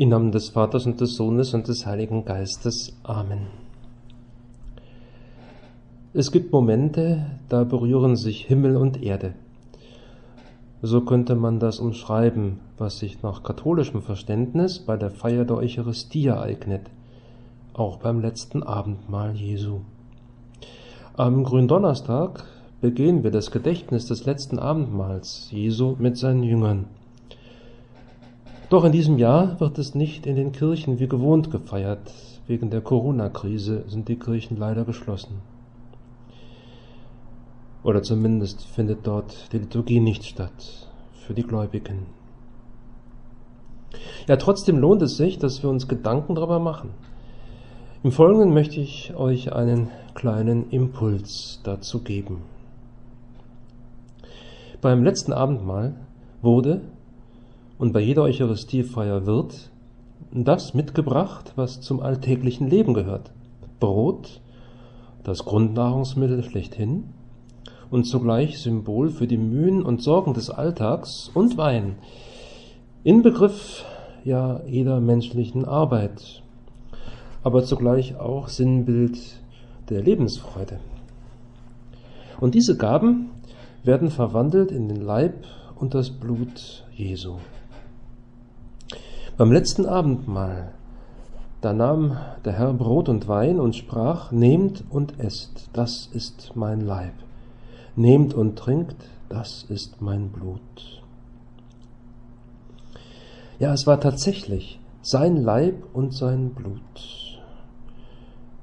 Im Namen des Vaters und des Sohnes und des Heiligen Geistes. Amen. Es gibt Momente, da berühren sich Himmel und Erde. So könnte man das umschreiben, was sich nach katholischem Verständnis bei der Feier der Eucharistie ereignet, auch beim letzten Abendmahl Jesu. Am Gründonnerstag begehen wir das Gedächtnis des letzten Abendmahls Jesu mit seinen Jüngern. Doch in diesem Jahr wird es nicht in den Kirchen wie gewohnt gefeiert. Wegen der Corona-Krise sind die Kirchen leider geschlossen. Oder zumindest findet dort die Liturgie nicht statt für die Gläubigen. Ja, trotzdem lohnt es sich, dass wir uns Gedanken darüber machen. Im Folgenden möchte ich euch einen kleinen Impuls dazu geben. Beim letzten Abendmahl wurde und bei jeder Eucharistiefeier wird das mitgebracht, was zum alltäglichen Leben gehört. Brot, das Grundnahrungsmittel schlechthin und zugleich Symbol für die Mühen und Sorgen des Alltags und Wein, Inbegriff ja jeder menschlichen Arbeit, aber zugleich auch Sinnbild der Lebensfreude. Und diese Gaben werden verwandelt in den Leib und das Blut Jesu. Beim letzten Abendmahl, da nahm der Herr Brot und Wein und sprach, Nehmt und esst, das ist mein Leib. Nehmt und trinkt, das ist mein Blut. Ja, es war tatsächlich sein Leib und sein Blut.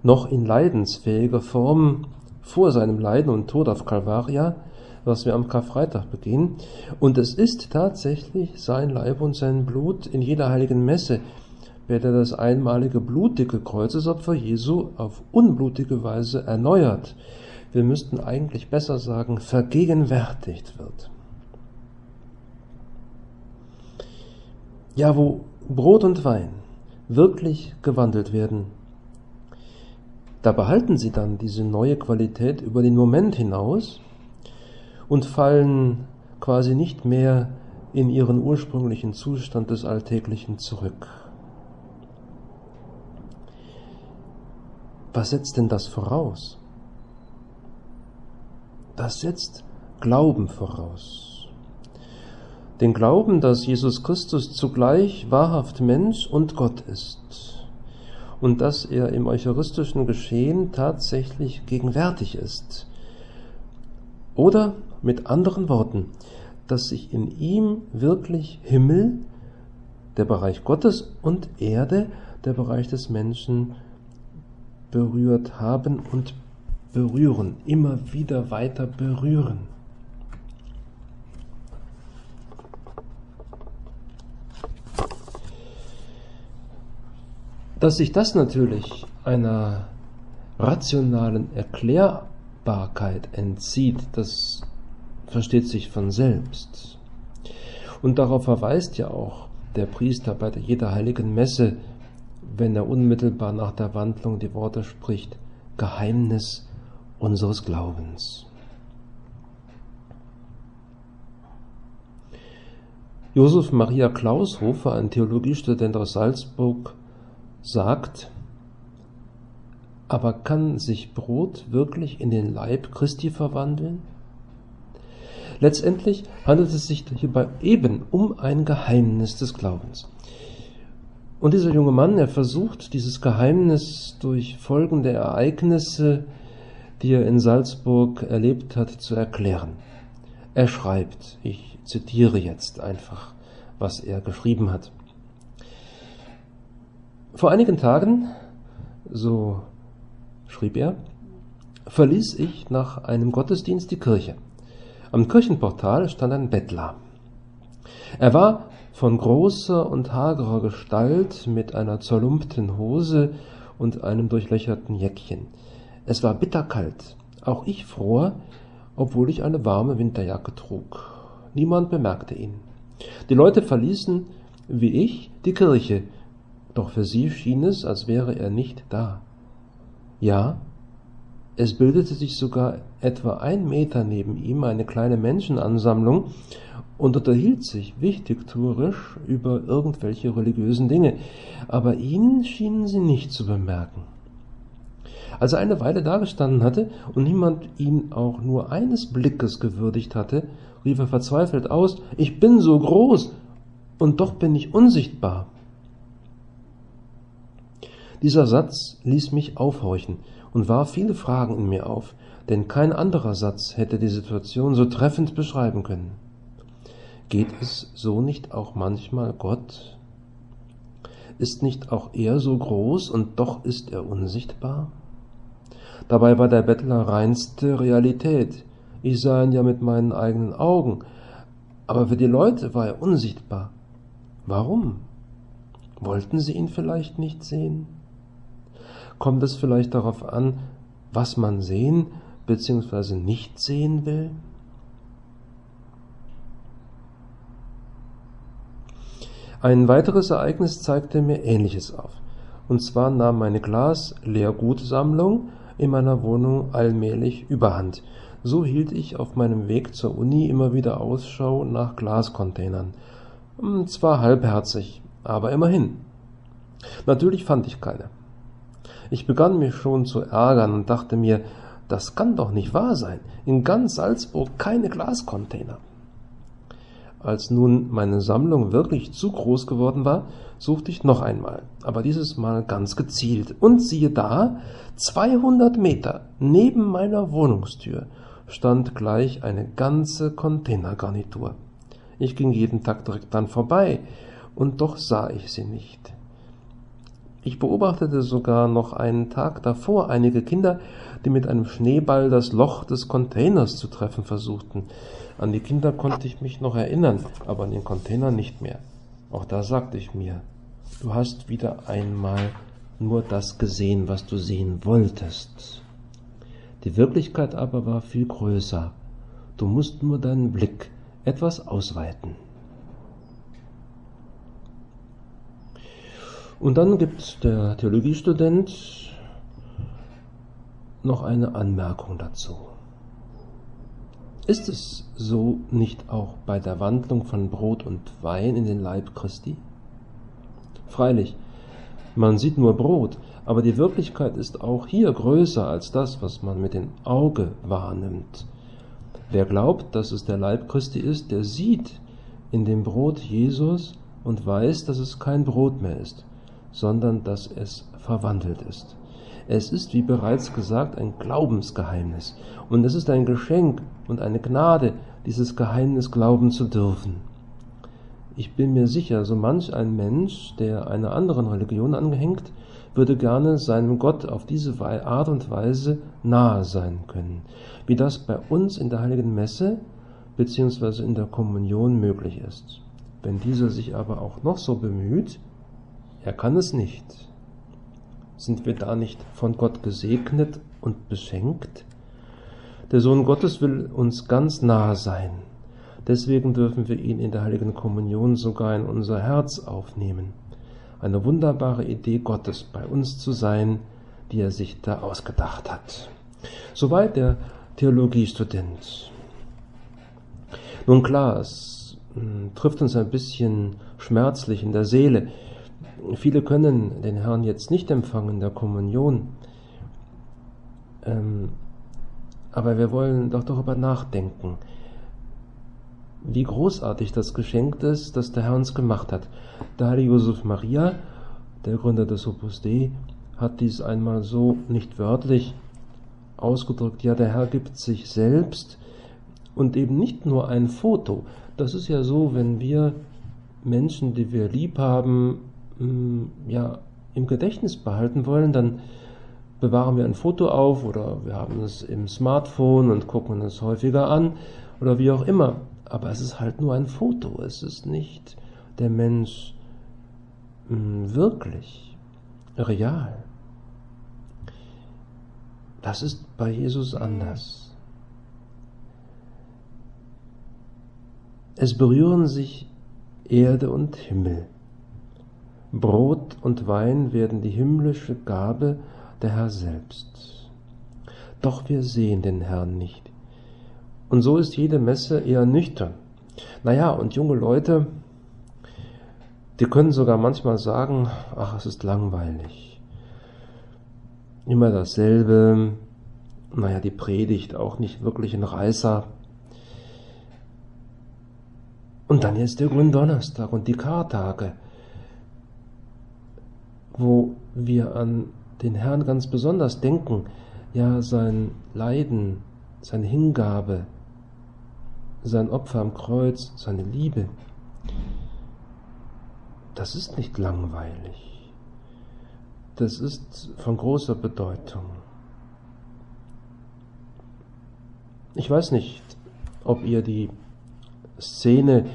Noch in leidensfähiger Form vor seinem Leiden und Tod auf Calvaria was wir am Karfreitag begehen. Und es ist tatsächlich sein Leib und sein Blut in jeder heiligen Messe, wird er das einmalige blutige Kreuzesopfer Jesu auf unblutige Weise erneuert. Wir müssten eigentlich besser sagen, vergegenwärtigt wird. Ja, wo Brot und Wein wirklich gewandelt werden, da behalten sie dann diese neue Qualität über den Moment hinaus und fallen quasi nicht mehr in ihren ursprünglichen Zustand des Alltäglichen zurück. Was setzt denn das voraus? Das setzt Glauben voraus. Den Glauben, dass Jesus Christus zugleich wahrhaft Mensch und Gott ist und dass er im eucharistischen Geschehen tatsächlich gegenwärtig ist. Oder mit anderen Worten, dass sich in ihm wirklich Himmel, der Bereich Gottes und Erde, der Bereich des Menschen berührt haben und berühren, immer wieder weiter berühren. Dass sich das natürlich einer rationalen Erklärbarkeit entzieht, das versteht sich von selbst. Und darauf verweist ja auch der Priester bei jeder heiligen Messe, wenn er unmittelbar nach der Wandlung die Worte spricht, Geheimnis unseres Glaubens. Josef Maria Klaushofer, ein Theologiestudent aus Salzburg, sagt, aber kann sich Brot wirklich in den Leib Christi verwandeln? Letztendlich handelt es sich hierbei eben um ein Geheimnis des Glaubens. Und dieser junge Mann, er versucht dieses Geheimnis durch folgende Ereignisse, die er in Salzburg erlebt hat, zu erklären. Er schreibt, ich zitiere jetzt einfach, was er geschrieben hat. Vor einigen Tagen, so schrieb er, verließ ich nach einem Gottesdienst die Kirche. Am Kirchenportal stand ein Bettler. Er war von großer und hagerer Gestalt mit einer zerlumpten Hose und einem durchlöcherten Jäckchen. Es war bitterkalt. Auch ich fror, obwohl ich eine warme Winterjacke trug. Niemand bemerkte ihn. Die Leute verließen, wie ich, die Kirche, doch für sie schien es, als wäre er nicht da. Ja, Es bildete sich sogar etwa ein Meter neben ihm eine kleine Menschenansammlung und unterhielt sich wichtigtuerisch über irgendwelche religiösen Dinge, aber ihn schienen sie nicht zu bemerken. Als er eine Weile dagestanden hatte und niemand ihn auch nur eines Blickes gewürdigt hatte, rief er verzweifelt aus, ich bin so groß und doch bin ich unsichtbar. Dieser Satz ließ mich aufhorchen und warf viele Fragen in mir auf, denn kein anderer Satz hätte die Situation so treffend beschreiben können. Geht es so nicht auch manchmal Gott? Ist nicht auch er so groß und doch ist er unsichtbar? Dabei war der Bettler reinste Realität. Ich sah ihn ja mit meinen eigenen Augen, aber für die Leute war er unsichtbar. Warum? Wollten sie ihn vielleicht nicht sehen? Kommt es vielleicht darauf an, was man sehen bzw. nicht sehen will? Ein weiteres Ereignis zeigte mir Ähnliches auf. Und zwar nahm meine Glas-Leergutsammlung in meiner Wohnung allmählich überhand. So hielt ich auf meinem Weg zur Uni immer wieder Ausschau nach Glascontainern. Hm, zwar halbherzig, aber immerhin. Natürlich fand ich keine. Ich begann mich schon zu ärgern und dachte mir, das kann doch nicht wahr sein. In ganz Salzburg keine Glascontainer. Als nun meine Sammlung wirklich zu groß geworden war, suchte ich noch einmal, aber dieses Mal ganz gezielt. Und siehe da, 200 Meter neben meiner Wohnungstür stand gleich eine ganze Containergarnitur. Ich ging jeden Tag direkt dann vorbei, und doch sah ich sie nicht. Ich beobachtete sogar noch einen Tag davor einige Kinder, die mit einem Schneeball das Loch des Containers zu treffen versuchten. An die Kinder konnte ich mich noch erinnern, aber an den Container nicht mehr. Auch da sagte ich mir, du hast wieder einmal nur das gesehen, was du sehen wolltest. Die Wirklichkeit aber war viel größer. Du musst nur deinen Blick etwas ausweiten. Und dann gibt der Theologiestudent noch eine Anmerkung dazu. Ist es so nicht auch bei der Wandlung von Brot und Wein in den Leib Christi? Freilich, man sieht nur Brot, aber die Wirklichkeit ist auch hier größer als das, was man mit dem Auge wahrnimmt. Wer glaubt, dass es der Leib Christi ist, der sieht in dem Brot Jesus und weiß, dass es kein Brot mehr ist, sondern dass es verwandelt ist. Es ist, wie bereits gesagt, ein Glaubensgeheimnis. Und es ist ein Geschenk und eine Gnade, dieses Geheimnis glauben zu dürfen. Ich bin mir sicher, so manch ein Mensch, der einer anderen Religion angehängt, würde gerne seinem Gott auf diese Art und Weise nahe sein können, wie das bei uns in der heiligen Messe bzw. in der Kommunion möglich ist. Wenn dieser sich aber auch noch so bemüht, er kann es nicht. Sind wir da nicht von Gott gesegnet und beschenkt? Der Sohn Gottes will uns ganz nahe sein. Deswegen dürfen wir ihn in der heiligen Kommunion sogar in unser Herz aufnehmen. Eine wunderbare Idee Gottes, bei uns zu sein, die er sich da ausgedacht hat. Soweit der Theologiestudent. Nun klar, es hm, trifft uns ein bisschen schmerzlich in der Seele, Viele können den Herrn jetzt nicht empfangen, der Kommunion. Ähm, aber wir wollen doch darüber nachdenken, wie großartig das Geschenk ist, das der Herr uns gemacht hat. Der heilige Josef Maria, der Gründer des Opus Dei, hat dies einmal so nicht wörtlich ausgedrückt. Ja, der Herr gibt sich selbst und eben nicht nur ein Foto. Das ist ja so, wenn wir Menschen, die wir lieb haben, Mm, ja, im Gedächtnis behalten wollen, dann bewahren wir ein Foto auf oder wir haben es im Smartphone und gucken es häufiger an oder wie auch immer. Aber es ist halt nur ein Foto, es ist nicht der Mensch mm, wirklich real. Das ist bei Jesus anders. Es berühren sich Erde und Himmel. Brot und Wein werden die himmlische Gabe der Herr selbst. doch wir sehen den Herrn nicht. Und so ist jede Messe eher nüchtern. Naja, und junge Leute, die können sogar manchmal sagen, ach, es ist langweilig. Immer dasselbe. Naja, die Predigt auch nicht wirklich ein Reißer. Und dann jetzt der Gründonnerstag und die Kartage, wo wir an den Herrn ganz besonders denken, ja sein Leiden, seine Hingabe, sein Opfer am Kreuz, seine Liebe, das ist nicht langweilig. Das ist von großer Bedeutung. Ich weiß nicht, ob ihr die Szene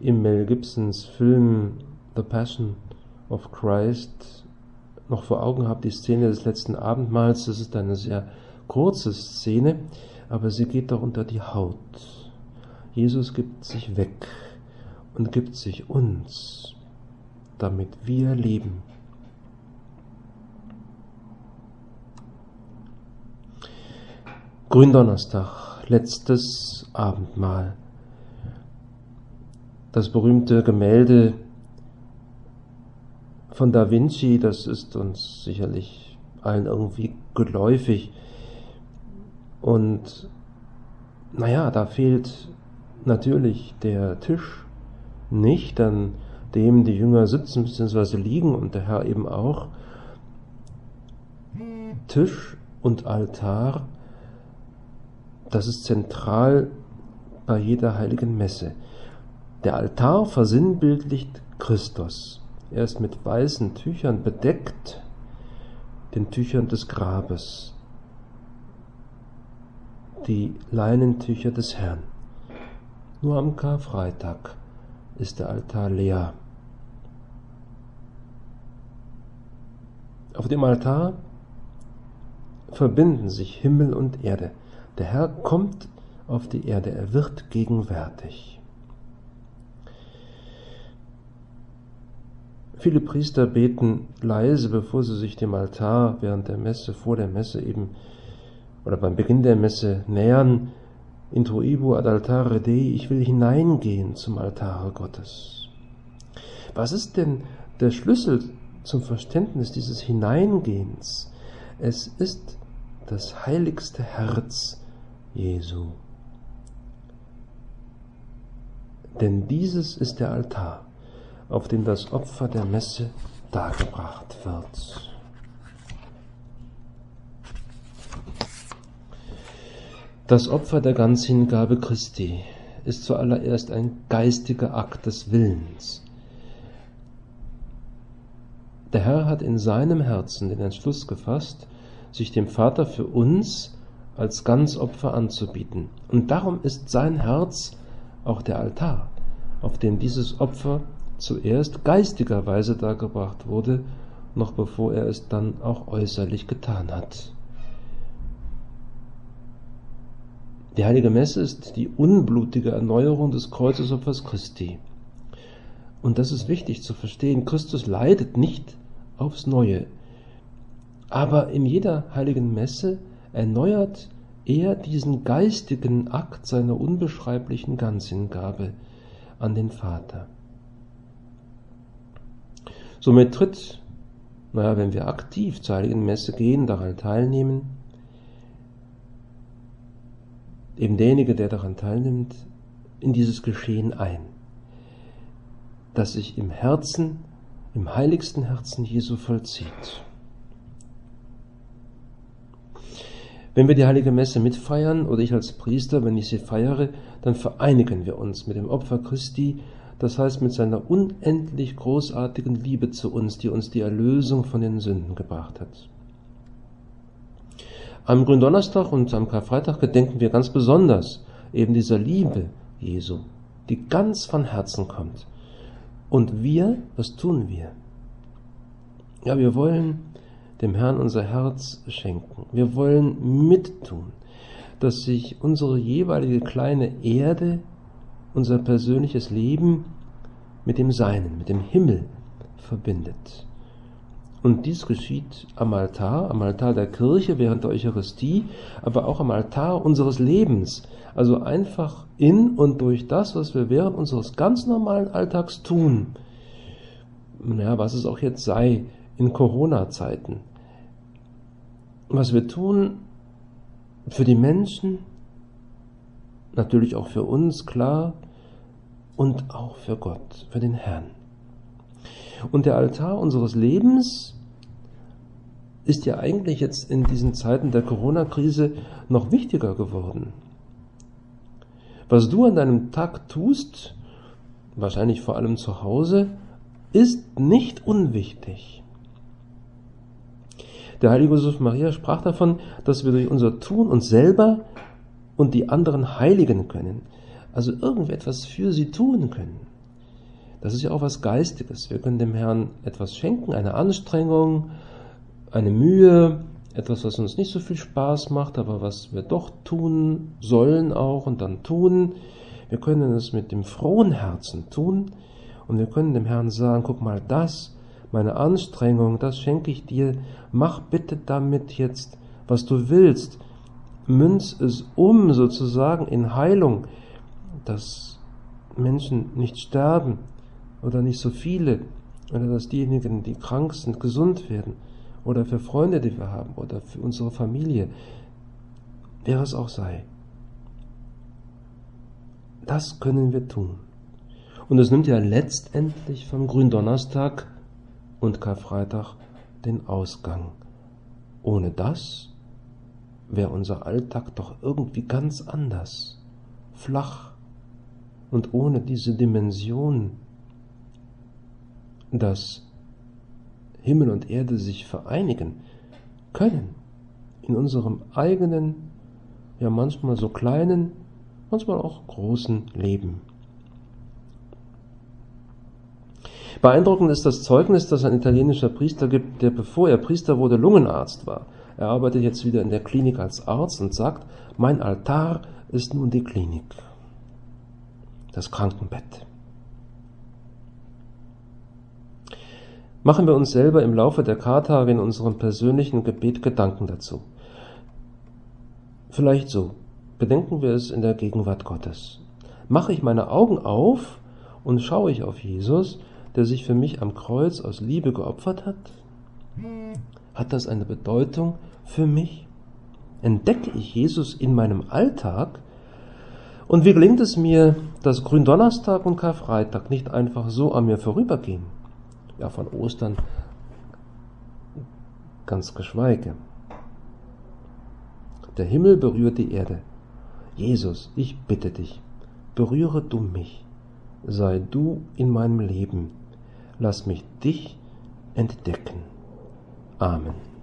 im Mel Gibsons Film The Passion of Christ noch vor Augen habt, die Szene des letzten Abendmahls. Das ist eine sehr kurze Szene, aber sie geht doch unter die Haut. Jesus gibt sich weg und gibt sich uns, damit wir leben. Gründonnerstag, letztes Abendmahl. Das berühmte Gemälde von Da Vinci, das ist uns sicherlich allen irgendwie geläufig. Und naja, da fehlt natürlich der Tisch nicht, an dem die Jünger sitzen bzw. liegen und der Herr eben auch. Tisch und Altar, das ist zentral bei jeder heiligen Messe. Der Altar versinnbildlicht Christus. Er ist mit weißen Tüchern bedeckt, den Tüchern des Grabes, die Leinentücher des Herrn. Nur am Karfreitag ist der Altar leer. Auf dem Altar verbinden sich Himmel und Erde. Der Herr kommt auf die Erde, er wird gegenwärtig. Viele Priester beten leise, bevor sie sich dem Altar während der Messe, vor der Messe eben oder beim Beginn der Messe nähern. Introibo ad altare Dei, ich will hineingehen zum Altare Gottes. Was ist denn der Schlüssel zum Verständnis dieses Hineingehens? Es ist das heiligste Herz Jesu. Denn dieses ist der Altar auf dem das Opfer der Messe dargebracht wird. Das Opfer der Ganzhingabe Christi ist zuallererst ein geistiger Akt des Willens. Der Herr hat in seinem Herzen den Entschluss gefasst, sich dem Vater für uns als Ganzopfer anzubieten. Und darum ist sein Herz auch der Altar, auf dem dieses Opfer zuerst geistigerweise dargebracht wurde, noch bevor er es dann auch äußerlich getan hat. Die heilige Messe ist die unblutige Erneuerung des Kreuzesopfers Christi. Und das ist wichtig zu verstehen. Christus leidet nicht aufs Neue. Aber in jeder heiligen Messe erneuert er diesen geistigen Akt seiner unbeschreiblichen Ganzhingabe an den Vater. Somit tritt, naja, wenn wir aktiv zur Heiligen Messe gehen, daran teilnehmen, eben derjenige, der daran teilnimmt, in dieses Geschehen ein, das sich im Herzen, im heiligsten Herzen Jesu vollzieht. Wenn wir die heilige Messe mitfeiern oder ich als Priester, wenn ich sie feiere, dann vereinigen wir uns mit dem Opfer Christi das heißt mit seiner unendlich großartigen Liebe zu uns, die uns die Erlösung von den Sünden gebracht hat. Am Gründonnerstag und am Karfreitag gedenken wir ganz besonders eben dieser Liebe Jesu, die ganz von Herzen kommt. Und wir, was tun wir? Ja, wir wollen dem Herrn unser Herz schenken. Wir wollen mittun, dass sich unsere jeweilige kleine Erde unser persönliches Leben mit dem Seinen, mit dem Himmel verbindet. Und dies geschieht am Altar, am Altar der Kirche während der Eucharistie, aber auch am Altar unseres Lebens. Also einfach in und durch das, was wir während unseres ganz normalen Alltags tun. Ja, was es auch jetzt sei in Corona-Zeiten. Was wir tun für die Menschen, natürlich auch für uns, klar, und auch für Gott, für den Herrn. Und der Altar unseres Lebens ist ja eigentlich jetzt in diesen Zeiten der Corona-Krise noch wichtiger geworden. Was du an deinem Tag tust, wahrscheinlich vor allem zu Hause, ist nicht unwichtig. Der heilige Josef Maria sprach davon, dass wir durch unser Tun uns selber und die anderen heiligen können, also irgendetwas für sie tun können. Das ist ja auch was Geistiges. Wir können dem Herrn etwas schenken, eine Anstrengung, eine Mühe, etwas, was uns nicht so viel Spaß macht, aber was wir doch tun sollen auch und dann tun. Wir können es mit dem frohen Herzen tun und wir können dem Herrn sagen, guck mal, das, meine Anstrengung, das schenke ich dir, mach bitte damit jetzt, was du willst. Münz es um sozusagen in Heilung, dass Menschen nicht sterben oder nicht so viele oder dass diejenigen, die krank sind, gesund werden oder für Freunde, die wir haben, oder für unsere Familie, wer es auch sei. Das können wir tun. Und es nimmt ja letztendlich vom Gründonnerstag und Karfreitag den Ausgang. Ohne das wäre unser Alltag doch irgendwie ganz anders, flach und ohne diese Dimension, dass Himmel und Erde sich vereinigen können in unserem eigenen, ja manchmal so kleinen, manchmal auch großen Leben. Beeindruckend ist das Zeugnis, das ein italienischer Priester gibt, der bevor er Priester wurde, Lungenarzt war. Er arbeitet jetzt wieder in der Klinik als Arzt und sagt, mein Altar ist nun die Klinik, das Krankenbett. machen wir uns selber im Laufe der Kartage in unserem persönlichen Gebet Gedanken dazu. Vielleicht so. Bedenken wir es in der Gegenwart Gottes. Mache ich meine Augen auf und schaue ich auf Jesus, der sich für mich am Kreuz aus Liebe geopfert hat? Hat das eine Bedeutung für mich? Entdecke ich Jesus in meinem Alltag? Und wie gelingt es mir, dass Gründonnerstag und Karfreitag nicht einfach so an mir vorübergehen? ja von Ostern ganz geschweige. Der Himmel berührt die Erde. Jesus, ich bitte dich, berühre du mich, sei du in meinem Leben, lass mich dich entdecken. Amen.